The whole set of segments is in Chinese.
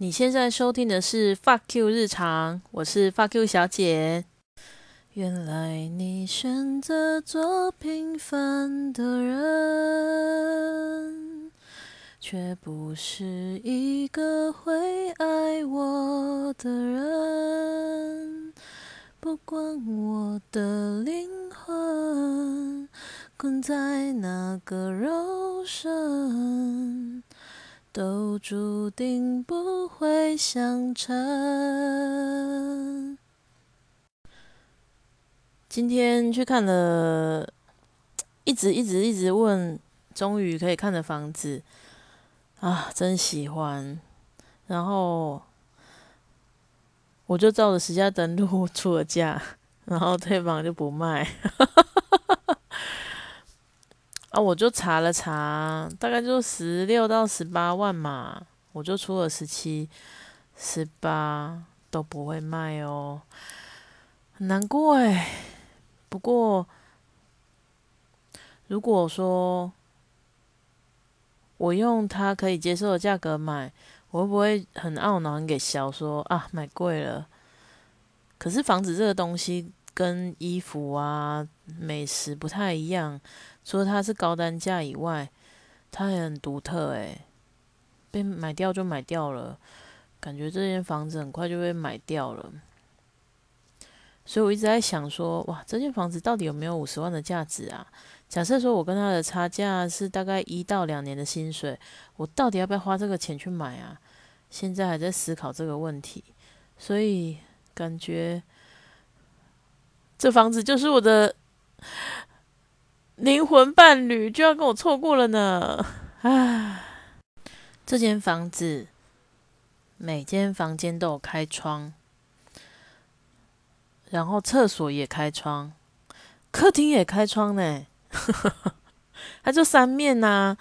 你现在收听的是 Fuck You 日常，我是 Fuck You 小姐。原来你选择做平凡的人，却不是一个会爱我的人。不管我的灵魂困在哪个肉身。都注定不会相称。今天去看了，一直一直一直问，终于可以看的房子啊，真喜欢。然后我就照着实价登录出了价，然后对方就不卖。我就查了查，大概就十六到十八万嘛，我就出了十七、十八都不会卖哦，很难过哎。不过，如果说我用他可以接受的价格买，我会不会很懊恼、很给笑说啊买贵了？可是房子这个东西跟衣服啊、美食不太一样。除了它是高单价以外，它也很独特诶，被买掉就买掉了，感觉这间房子很快就被买掉了。所以我一直在想说，哇，这间房子到底有没有五十万的价值啊？假设说我跟他的差价是大概一到两年的薪水，我到底要不要花这个钱去买啊？现在还在思考这个问题，所以感觉这房子就是我的。灵魂伴侣就要跟我错过了呢，唉，这间房子每间房间都有开窗，然后厕所也开窗，客厅也开窗呢，它就三面呐。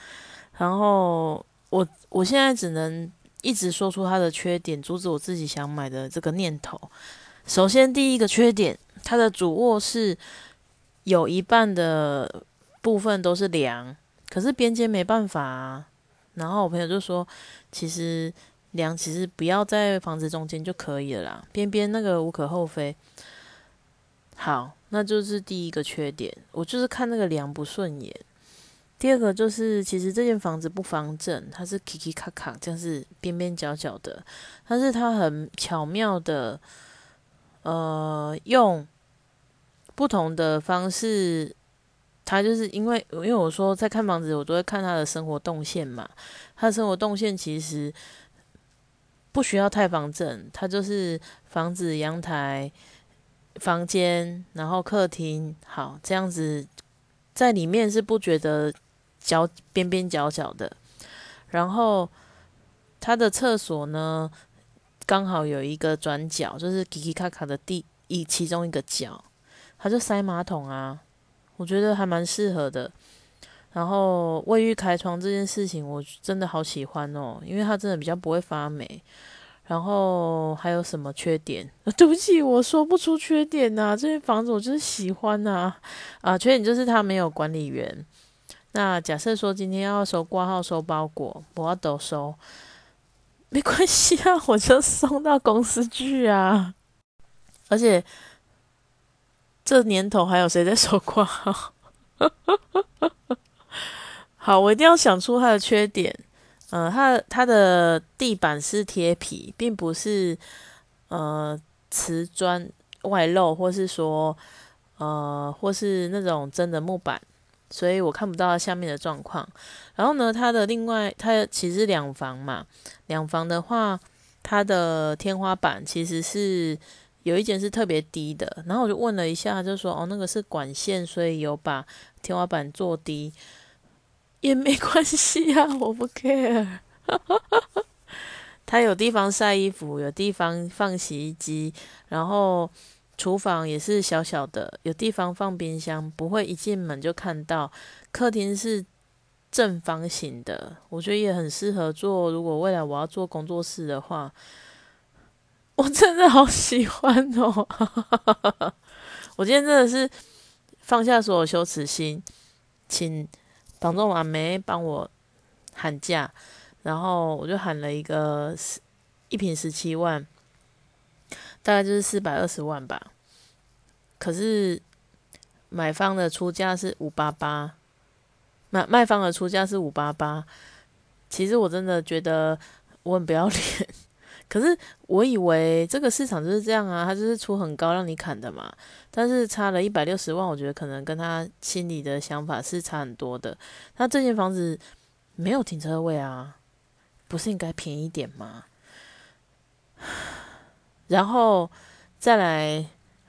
然后我我现在只能一直说出它的缺点，阻止我自己想买的这个念头。首先第一个缺点，它的主卧室。有一半的部分都是梁，可是边间没办法啊。然后我朋友就说，其实梁其实不要在房子中间就可以了啦，边边那个无可厚非。好，那就是第一个缺点，我就是看那个梁不顺眼。第二个就是，其实这间房子不方正，它是 Kiki 卡卡，这样是边边角角的，但是它很巧妙的，呃，用。不同的方式，他就是因为因为我说在看房子，我都会看他的生活动线嘛。他的生活动线其实不需要太方正，他就是房子、阳台、房间，然后客厅，好这样子在里面是不觉得角边边角角的。然后他的厕所呢，刚好有一个转角，就是奇奇卡卡的第一其中一个角。他就塞马桶啊，我觉得还蛮适合的。然后卫浴开窗这件事情，我真的好喜欢哦，因为它真的比较不会发霉。然后还有什么缺点？对不起，我说不出缺点呐。这间房子我就是喜欢呐。啊，缺点就是它没有管理员。那假设说今天要收挂号、收包裹，我要都收，没关系啊，我就送到公司去啊。而且。这年头还有谁在收挂号？好，我一定要想出它的缺点。呃，它它的地板是贴皮，并不是呃瓷砖外露，或是说呃或是那种真的木板，所以我看不到下面的状况。然后呢，它的另外它其实两房嘛，两房的话，它的天花板其实是。有一间是特别低的，然后我就问了一下，就说哦，那个是管线，所以有把天花板做低，也没关系啊，我不 care。它有地方晒衣服，有地方放洗衣机，然后厨房也是小小的，有地方放冰箱，不会一进门就看到。客厅是正方形的，我觉得也很适合做。如果未来我要做工作室的话。我真的好喜欢哦！我今天真的是放下所有羞耻心，请房仲阿梅帮我喊价，然后我就喊了一个一瓶十七万，大概就是四百二十万吧。可是买方的出价是五八八，卖卖方的出价是五八八。其实我真的觉得我很不要脸。可是我以为这个市场就是这样啊，他就是出很高让你砍的嘛。但是差了一百六十万，我觉得可能跟他心里的想法是差很多的。他这间房子没有停车位啊，不是应该便宜点吗？然后再来，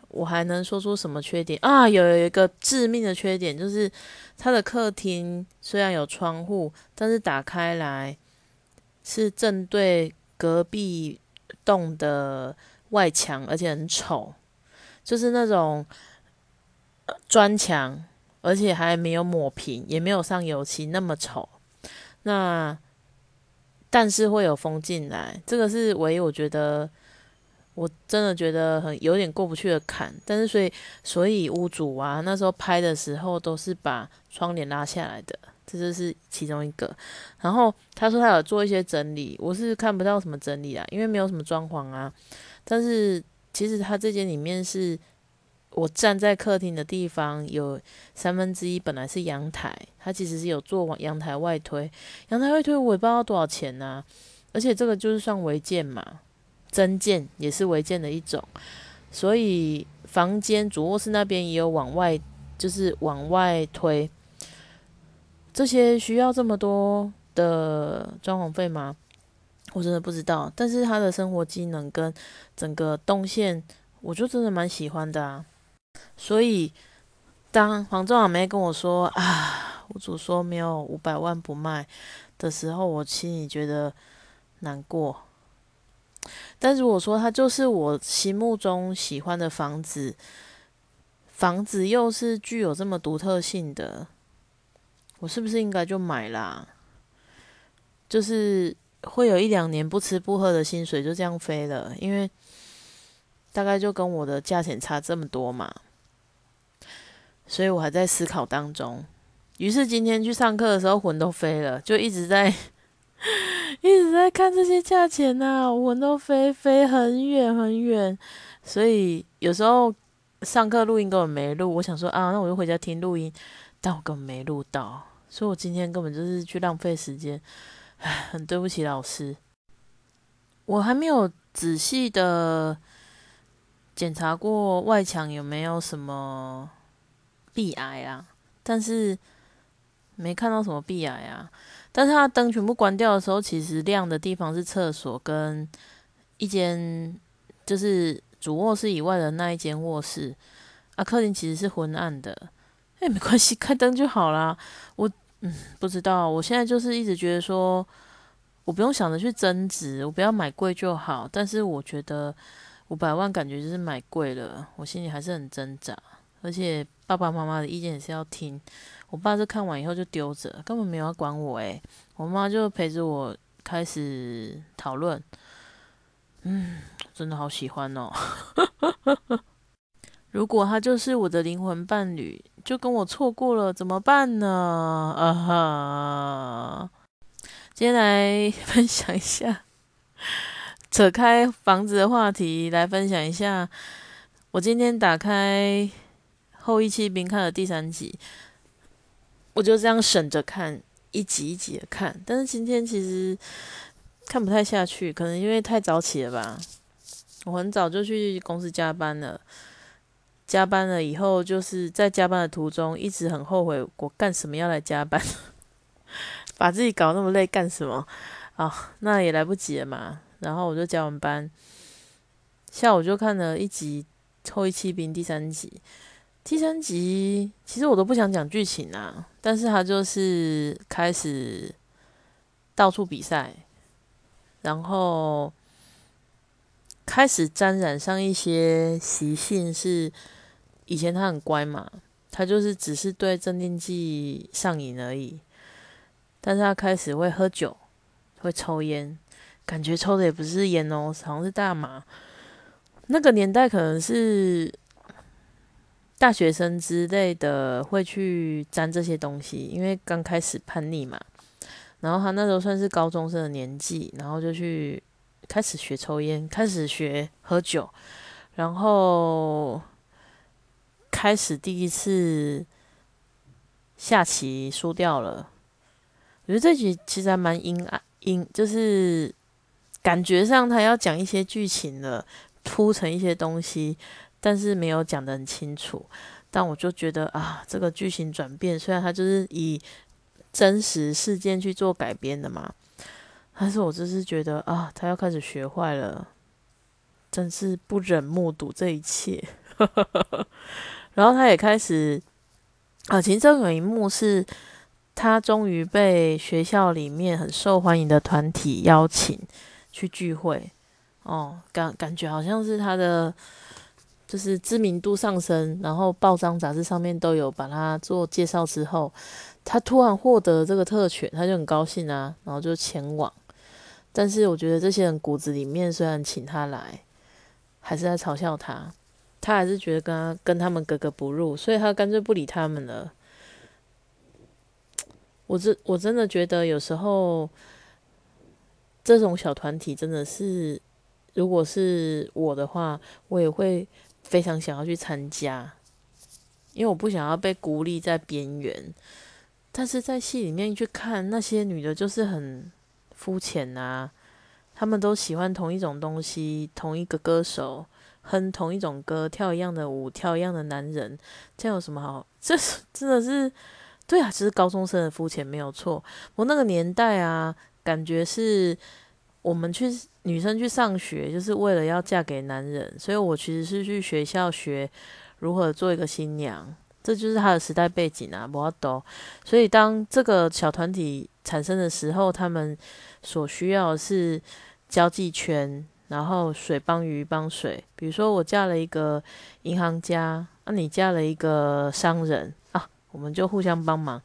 我还能说出什么缺点啊？有有一个致命的缺点，就是他的客厅虽然有窗户，但是打开来是正对。隔壁栋的外墙，而且很丑，就是那种砖墙，而且还没有抹平，也没有上油漆，那么丑。那但是会有风进来，这个是唯一我觉得我真的觉得很有点过不去的坎。但是所以所以屋主啊，那时候拍的时候都是把窗帘拉下来的。这就是其中一个，然后他说他有做一些整理，我是看不到什么整理啊，因为没有什么装潢啊。但是其实他这间里面是我站在客厅的地方，有三分之一本来是阳台，他其实是有做往阳台外推，阳台外推我也不知道多少钱呢。而且这个就是算违建嘛，增建也是违建的一种，所以房间主卧室那边也有往外，就是往外推。这些需要这么多的装潢费吗？我真的不知道。但是他的生活机能跟整个动线，我就真的蛮喜欢的啊。所以当黄仲阿梅跟我说啊，屋主说没有五百万不卖的时候，我心里觉得难过。但如果说它就是我心目中喜欢的房子，房子又是具有这么独特性的。我是不是应该就买啦？就是会有一两年不吃不喝的薪水就这样飞了，因为大概就跟我的价钱差这么多嘛，所以我还在思考当中。于是今天去上课的时候，魂都飞了，就一直在一直在看这些价钱呐，魂都飞飞很远很远。所以有时候上课录音根本没录，我想说啊，那我就回家听录音。但我根本没录到，所以我今天根本就是去浪费时间，唉，很对不起老师。我还没有仔细的检查过外墙有没有什么壁癌啊，但是没看到什么壁癌啊。但是它灯全部关掉的时候，其实亮的地方是厕所跟一间就是主卧室以外的那一间卧室，啊，客厅其实是昏暗的。哎，没关系，开灯就好啦。我嗯，不知道，我现在就是一直觉得说，我不用想着去增值，我不要买贵就好。但是我觉得五百万感觉就是买贵了，我心里还是很挣扎。而且爸爸妈妈的意见也是要听。我爸是看完以后就丢着，根本没有要管我。诶，我妈就陪着我开始讨论。嗯，真的好喜欢哦。如果他就是我的灵魂伴侣。就跟我错过了怎么办呢？啊哈！今天来 分享一下，扯开房子的话题来分享一下。我今天打开《后羿弃兵》看了第三集，我就这样省着看，一集一集的看。但是今天其实看不太下去，可能因为太早起了吧。我很早就去公司加班了。加班了以后，就是在加班的途中，一直很后悔我干什么要来加班，把自己搞那么累干什么？啊，那也来不及了嘛。然后我就加完班，下午就看了一集《后羿弃兵》第三集。第三集其实我都不想讲剧情啊，但是他就是开始到处比赛，然后开始沾染上一些习性是。以前他很乖嘛，他就是只是对镇定剂上瘾而已。但是他开始会喝酒，会抽烟，感觉抽的也不是烟哦，好像是大麻。那个年代可能是大学生之类的会去沾这些东西，因为刚开始叛逆嘛。然后他那时候算是高中生的年纪，然后就去开始学抽烟，开始学喝酒，然后开始第一次下棋输掉了。我觉得这集其实还蛮阴暗，阴就是感觉上他要讲一些剧情了，铺成一些东西，但是没有讲得很清楚。但我就觉得啊，这个剧情转变，虽然他就是以真实事件去做改编的嘛。但是我就是觉得啊，他要开始学坏了，真是不忍目睹这一切。然后他也开始啊，其中有一幕是，他终于被学校里面很受欢迎的团体邀请去聚会。哦，感感觉好像是他的就是知名度上升，然后报章杂志上面都有把他做介绍之后，他突然获得这个特权，他就很高兴啊，然后就前往。但是我觉得这些人骨子里面虽然请他来，还是在嘲笑他，他还是觉得跟他跟他们格格不入，所以他干脆不理他们了。我真我真的觉得有时候这种小团体真的是，如果是我的话，我也会非常想要去参加，因为我不想要被孤立在边缘。但是在戏里面去看那些女的，就是很。肤浅啊，他们都喜欢同一种东西，同一个歌手，哼同一种歌，跳一样的舞，跳一样的男人，这样有什么好？这是真的是，对啊，只是高中生的肤浅没有错。我那个年代啊，感觉是我们去女生去上学，就是为了要嫁给男人，所以我其实是去学校学如何做一个新娘。这就是他的时代背景啊，不要懂。所以当这个小团体产生的时候，他们所需要的是交际圈，然后水帮鱼帮水。比如说，我嫁了一个银行家，那你嫁了一个商人啊，我们就互相帮忙。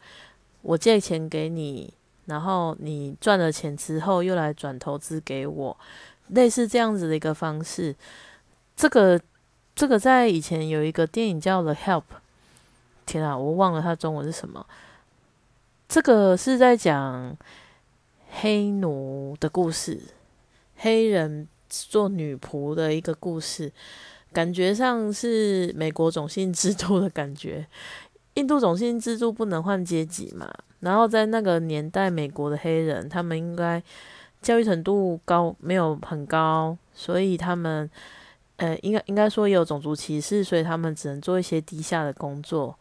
我借钱给你，然后你赚了钱之后又来转投资给我，类似这样子的一个方式。这个这个在以前有一个电影叫《The Help》。天啊，我忘了它中文是什么。这个是在讲黑奴的故事，黑人做女仆的一个故事，感觉上是美国种姓制度的感觉。印度种姓制度不能换阶级嘛？然后在那个年代，美国的黑人他们应该教育程度高，没有很高，所以他们。呃，应该应该说也有种族歧视，所以他们只能做一些低下的工作。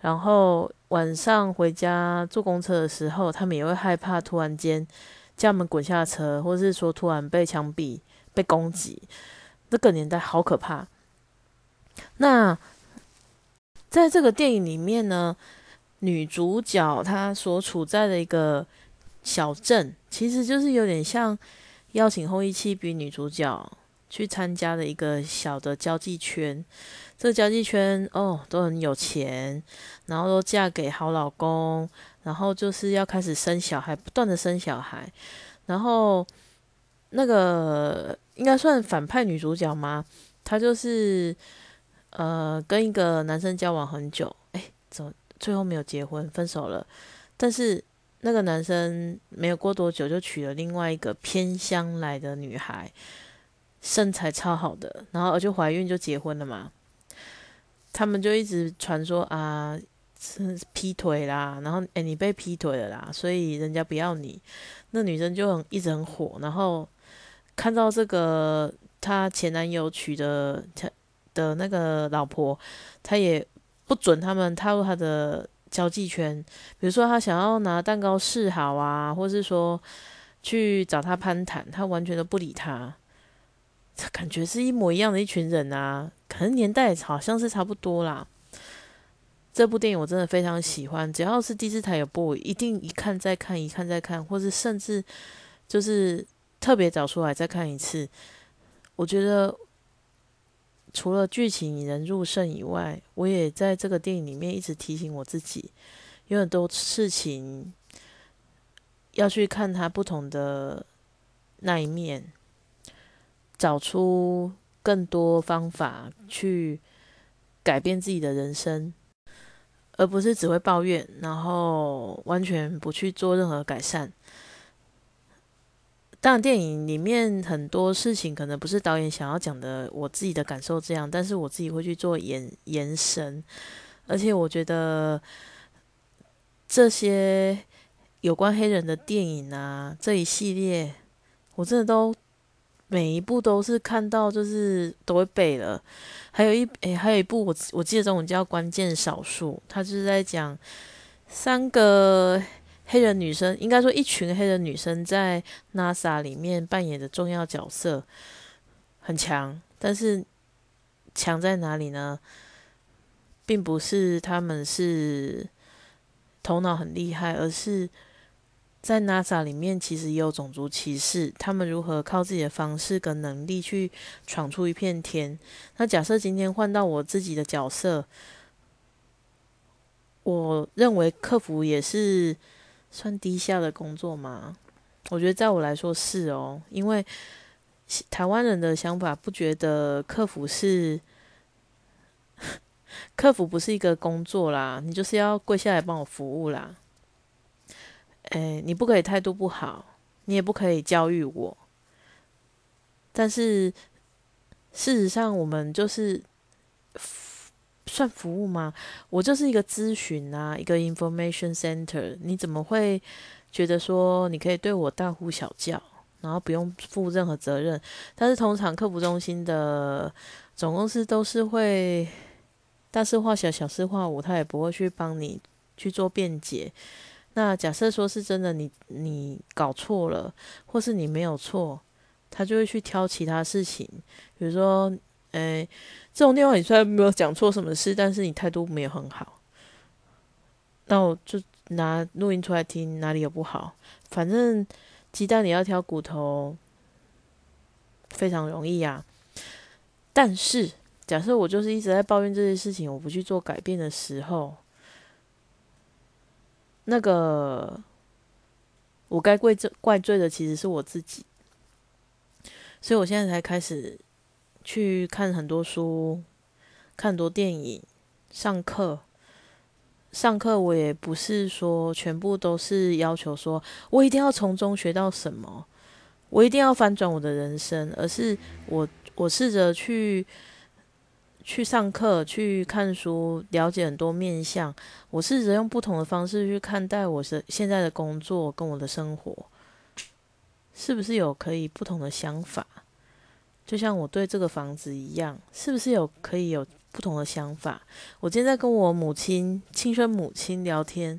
然后晚上回家坐公车的时候，他们也会害怕突然间叫他们滚下车，或是说突然被枪毙、被攻击。那个年代好可怕。那在这个电影里面呢，女主角她所处在的一个小镇，其实就是有点像邀请后羿弃兵女主角。去参加的一个小的交际圈，这交际圈哦都很有钱，然后都嫁给好老公，然后就是要开始生小孩，不断的生小孩，然后那个应该算反派女主角吗？她就是呃跟一个男生交往很久，哎，怎么最后没有结婚，分手了？但是那个男生没有过多久就娶了另外一个偏乡来的女孩。身材超好的，然后就怀孕就结婚了嘛，他们就一直传说啊，是劈腿啦，然后哎你被劈腿了啦，所以人家不要你，那女生就很一直很火，然后看到这个她前男友娶的她的那个老婆，她也不准他们踏入她的交际圈，比如说她想要拿蛋糕示好啊，或是说去找他攀谈，他完全都不理他。这感觉是一模一样的一群人啊，可能年代好像是差不多啦。这部电影我真的非常喜欢，只要是第四台有播，一定一看再看，一看再看，或是甚至就是特别找出来再看一次。我觉得除了剧情引人入胜以外，我也在这个电影里面一直提醒我自己，有很多事情要去看它不同的那一面。找出更多方法去改变自己的人生，而不是只会抱怨，然后完全不去做任何改善。当然，电影里面很多事情可能不是导演想要讲的，我自己的感受这样，但是我自己会去做延延伸，而且我觉得这些有关黑人的电影啊，这一系列，我真的都每一部都是看到就是都会背了。还有一诶，还有一部我我记得这种叫《关键少数》，它就是在讲三个。黑人女生应该说，一群黑人女生在 NASA 里面扮演的重要角色很强，但是强在哪里呢？并不是他们是头脑很厉害，而是在 NASA 里面其实也有种族歧视。他们如何靠自己的方式跟能力去闯出一片天？那假设今天换到我自己的角色，我认为客服也是。算低下的工作吗？我觉得在我来说是哦，因为台湾人的想法不觉得客服是客服不是一个工作啦，你就是要跪下来帮我服务啦。哎，你不可以态度不好，你也不可以教育我。但是事实上，我们就是。算服务吗？我就是一个咨询啊，一个 information center。你怎么会觉得说你可以对我大呼小叫，然后不用负任何责任？但是通常客服中心的总公司都是会大事化小，小事化无，他也不会去帮你去做辩解。那假设说是真的，你你搞错了，或是你没有错，他就会去挑其他事情，比如说。诶，这种电话你虽然没有讲错什么事，但是你态度没有很好，那我就拿录音出来听，哪里有不好？反正鸡蛋你要挑骨头，非常容易呀。但是假设我就是一直在抱怨这些事情，我不去做改变的时候，那个我该怪罪怪罪的其实是我自己，所以我现在才开始。去看很多书，看很多电影，上课。上课我也不是说全部都是要求说我一定要从中学到什么，我一定要翻转我的人生，而是我我试着去去上课，去看书，了解很多面相。我试着用不同的方式去看待我的现在的工作跟我的生活，是不是有可以不同的想法？就像我对这个房子一样，是不是有可以有不同的想法？我今天在跟我母亲、亲生母亲聊天，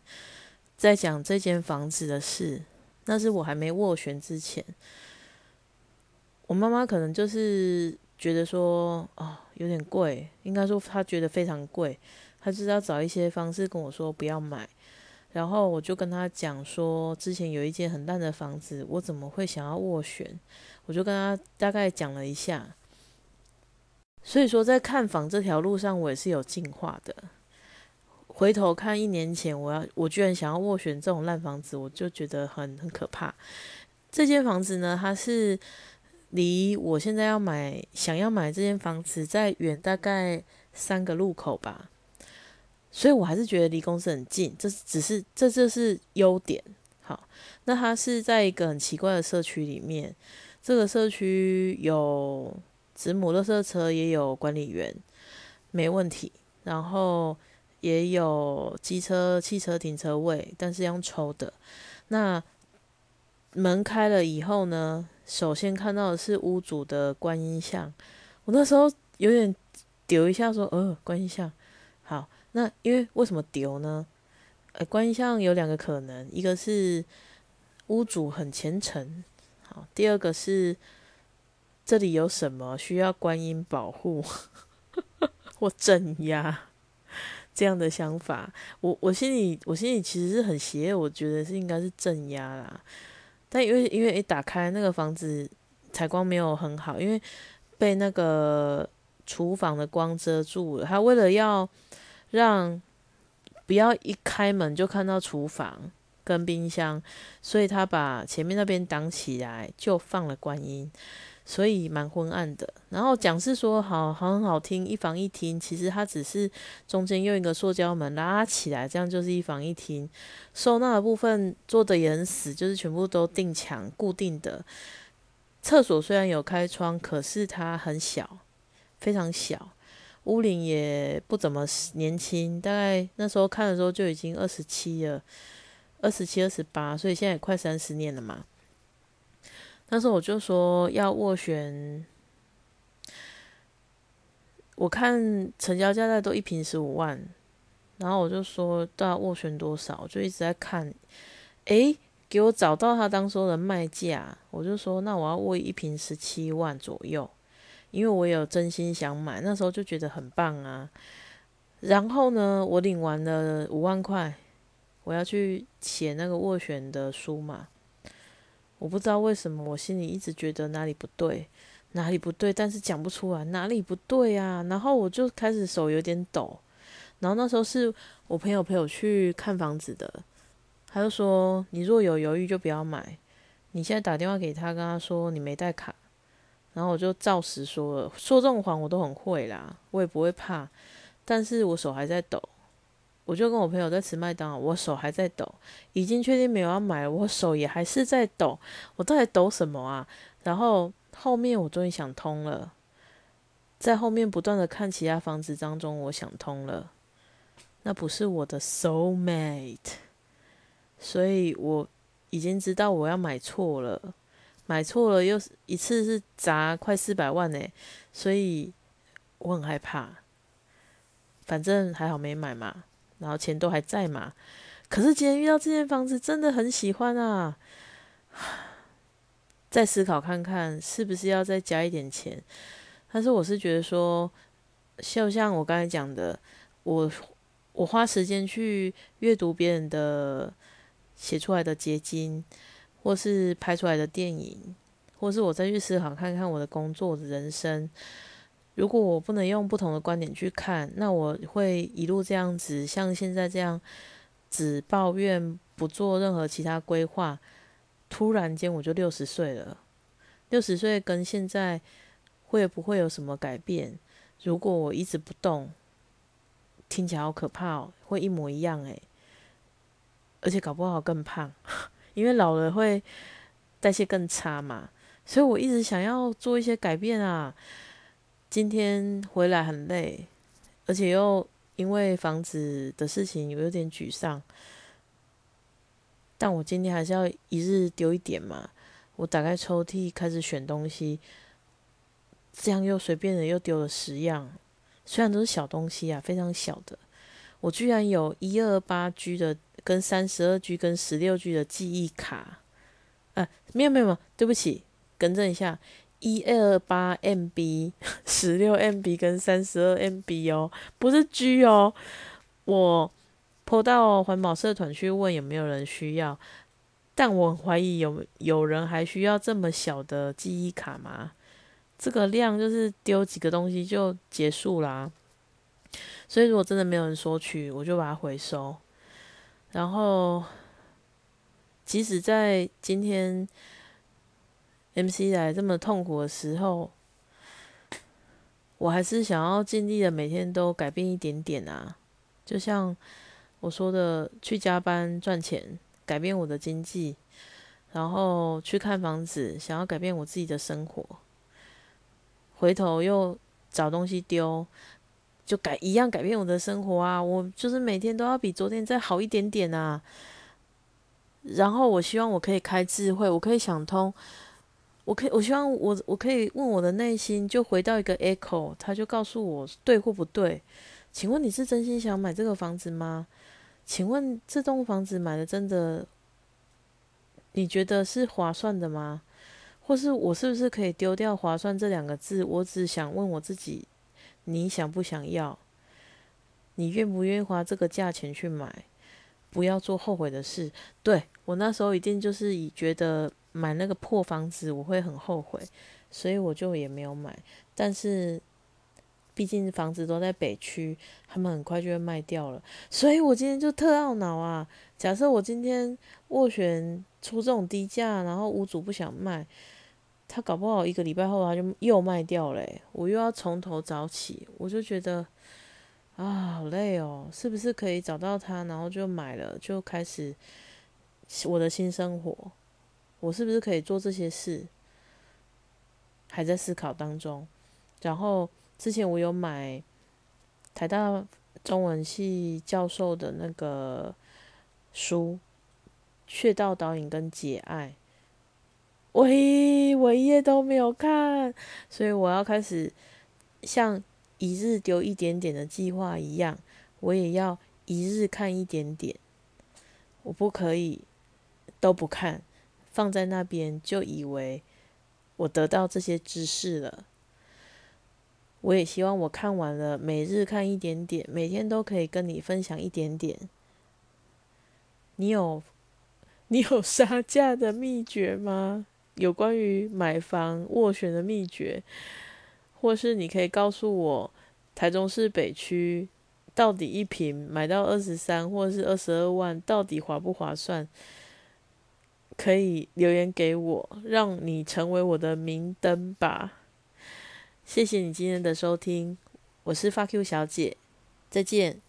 在讲这间房子的事。那是我还没斡旋之前，我妈妈可能就是觉得说，哦，有点贵，应该说她觉得非常贵，她就是要找一些方式跟我说不要买。然后我就跟他讲说，之前有一间很烂的房子，我怎么会想要斡旋？我就跟他大概讲了一下，所以说在看房这条路上，我也是有进化的。回头看一年前，我要我居然想要斡旋这种烂房子，我就觉得很很可怕。这间房子呢，它是离我现在要买想要买这间房子再远大概三个路口吧，所以我还是觉得离公司很近，这只是这就是优点。好，那它是在一个很奇怪的社区里面。这个社区有子母垃圾车，也有管理员，没问题。然后也有机车、汽车停车位，但是要抽的。那门开了以后呢，首先看到的是屋主的观音像。我那时候有点丢一下，说：“呃，观音像。”好，那因为为什么丢呢？呃，观音像有两个可能，一个是屋主很虔诚。好第二个是这里有什么需要观音保护或镇压这样的想法，我我心里我心里其实是很邪恶，我觉得是应该是镇压啦。但因为因为一打开那个房子采光没有很好，因为被那个厨房的光遮住了。他为了要让不要一开门就看到厨房。跟冰箱，所以他把前面那边挡起来，就放了观音。所以蛮昏暗的。然后讲是说好很好听，一房一厅，其实它只是中间用一个塑胶门拉起来，这样就是一房一厅。收纳的部分做的也很死，就是全部都定墙固定的。厕所虽然有开窗，可是它很小，非常小。屋龄也不怎么年轻，大概那时候看的时候就已经二十七了，二十七、二十八，所以现在也快三十年了嘛。那时候我就说要斡旋，我看成交价在都一瓶十五万，然后我就说都要斡旋多少，我就一直在看，诶，给我找到他当初的卖价，我就说那我要握一瓶十七万左右。因为我有真心想买，那时候就觉得很棒啊。然后呢，我领完了五万块，我要去写那个斡旋的书嘛。我不知道为什么，我心里一直觉得哪里不对，哪里不对，但是讲不出来哪里不对啊。然后我就开始手有点抖。然后那时候是我朋友陪我去看房子的，他就说：“你若有犹豫就不要买。你现在打电话给他，跟他说你没带卡。”然后我就照实说了，说这种谎我都很会啦，我也不会怕，但是我手还在抖，我就跟我朋友在吃麦当劳，我手还在抖，已经确定没有要买了，我手也还是在抖，我到底抖什么啊？然后后面我终于想通了，在后面不断的看其他房子当中，我想通了，那不是我的 soul mate，所以我已经知道我要买错了。买错了，又一次是砸快四百万呢，所以我很害怕。反正还好没买嘛，然后钱都还在嘛。可是今天遇到这间房子，真的很喜欢啊！再思考看看，是不是要再加一点钱？但是我是觉得说，就像我刚才讲的，我我花时间去阅读别人的写出来的结晶。或是拍出来的电影，或是我再去思考看看我的工作的人生。如果我不能用不同的观点去看，那我会一路这样子，像现在这样只抱怨，不做任何其他规划。突然间我就六十岁了，六十岁跟现在会不会有什么改变？如果我一直不动，听起来好可怕哦，会一模一样诶，而且搞不好更胖。因为老了会代谢更差嘛，所以我一直想要做一些改变啊。今天回来很累，而且又因为房子的事情有点沮丧，但我今天还是要一日丢一点嘛。我打开抽屉开始选东西，这样又随便的又丢了十样，虽然都是小东西啊，非常小的，我居然有一二八 G 的。跟三十二 G 跟十六 G 的记忆卡，啊，没有没有没有，对不起，更正一下，一二八 MB、十六 MB 跟三十二 MB 哦，不是 G 哦。我泼到环保社团去问有没有人需要，但我怀疑有有人还需要这么小的记忆卡吗？这个量就是丢几个东西就结束啦。所以如果真的没有人索取，我就把它回收。然后，即使在今天 MC 来这么痛苦的时候，我还是想要尽力的每天都改变一点点啊。就像我说的，去加班赚钱，改变我的经济，然后去看房子，想要改变我自己的生活，回头又找东西丢。就改一样改变我的生活啊！我就是每天都要比昨天再好一点点啊。然后我希望我可以开智慧，我可以想通，我可以我希望我我可以问我的内心，就回到一个 echo，他就告诉我对或不对。请问你是真心想买这个房子吗？请问这栋房子买的真的，你觉得是划算的吗？或是我是不是可以丢掉“划算”这两个字？我只想问我自己。你想不想要？你愿不愿意花这个价钱去买？不要做后悔的事。对我那时候一定就是以觉得买那个破房子我会很后悔，所以我就也没有买。但是毕竟房子都在北区，他们很快就会卖掉了，所以我今天就特懊恼啊！假设我今天斡旋出这种低价，然后屋主不想卖。他搞不好一个礼拜后他就又卖掉嘞，我又要从头找起，我就觉得啊好累哦，是不是可以找到他，然后就买了，就开始我的新生活？我是不是可以做这些事？还在思考当中。然后之前我有买台大中文系教授的那个书《穴道导引》跟《解爱》。我一我一页都没有看，所以我要开始像一日丢一点点的计划一样，我也要一日看一点点。我不可以都不看，放在那边就以为我得到这些知识了。我也希望我看完了，每日看一点点，每天都可以跟你分享一点点。你有你有杀价的秘诀吗？有关于买房斡旋的秘诀，或是你可以告诉我，台中市北区到底一平买到二十三或是二十二万，到底划不划算？可以留言给我，让你成为我的明灯吧。谢谢你今天的收听，我是发 Q 小姐，再见。